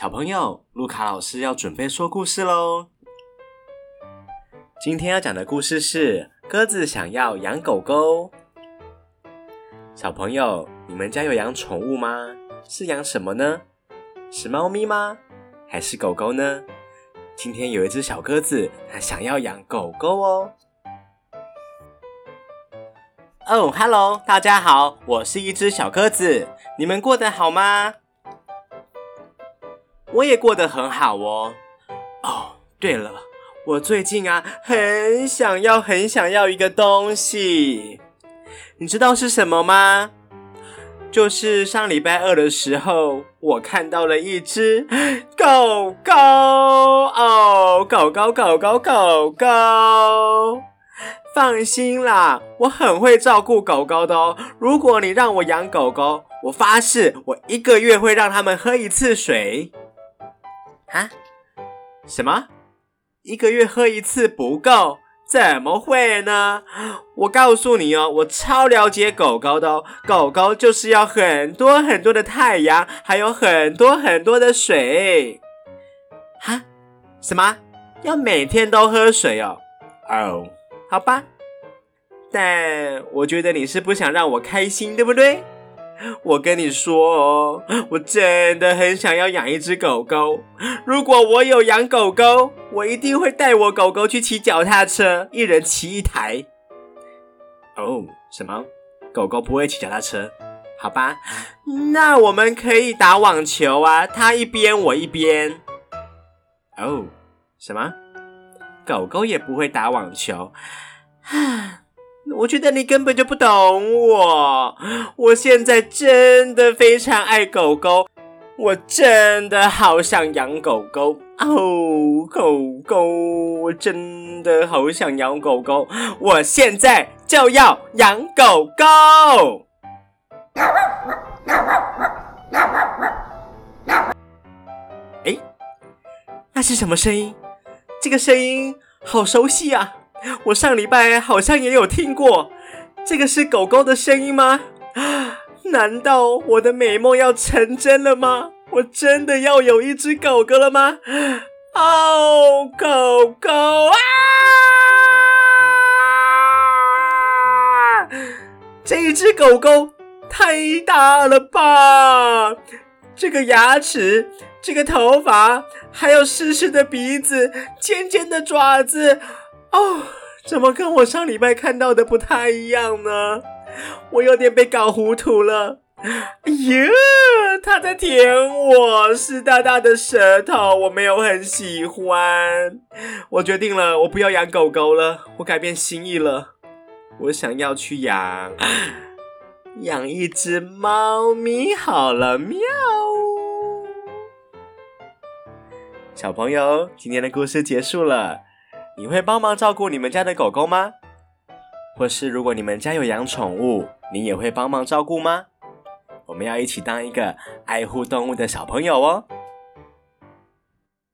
小朋友，路卡老师要准备说故事喽。今天要讲的故事是鸽子想要养狗狗。小朋友，你们家有养宠物吗？是养什么呢？是猫咪吗？还是狗狗呢？今天有一只小鸽子，它想要养狗狗哦。哦，Hello，大家好，我是一只小鸽子，你们过得好吗？我也过得很好哦。哦，对了，我最近啊，很想要，很想要一个东西，你知道是什么吗？就是上礼拜二的时候，我看到了一只狗狗哦，狗狗，狗狗，狗狗。放心啦，我很会照顾狗狗的哦。如果你让我养狗狗，我发誓，我一个月会让他们喝一次水。啊？什么？一个月喝一次不够？怎么会呢？我告诉你哦，我超了解狗狗的哦。狗狗就是要很多很多的太阳，还有很多很多的水。哈？什么？要每天都喝水哦？哦，好吧。但我觉得你是不想让我开心，对不对？我跟你说哦，我真的很想要养一只狗狗。如果我有养狗狗，我一定会带我狗狗去骑脚踏车，一人骑一台。哦，什么？狗狗不会骑脚踏车？好吧，那我们可以打网球啊，它一边我一边。哦，什么？狗狗也不会打网球？唉。我觉得你根本就不懂我，我现在真的非常爱狗狗，我真的好想养狗狗哦，狗狗，我真的好想养狗狗，我现在就要养狗狗。哎，那是什么声音？这个声音好熟悉啊！我上礼拜好像也有听过，这个是狗狗的声音吗？难道我的美梦要成真了吗？我真的要有一只狗狗了吗？哦，狗狗啊！这一只狗狗太大了吧！这个牙齿，这个头发，还有湿湿的鼻子，尖尖的爪子。哦，怎么跟我上礼拜看到的不太一样呢？我有点被搞糊涂了。哎呀，它在舔我，湿哒哒的舌头，我没有很喜欢。我决定了，我不要养狗狗了，我改变心意了。我想要去养养一只猫咪好了，喵。小朋友，今天的故事结束了。你会帮忙照顾你们家的狗狗吗？或是如果你们家有养宠物，你也会帮忙照顾吗？我们要一起当一个爱护动物的小朋友哦。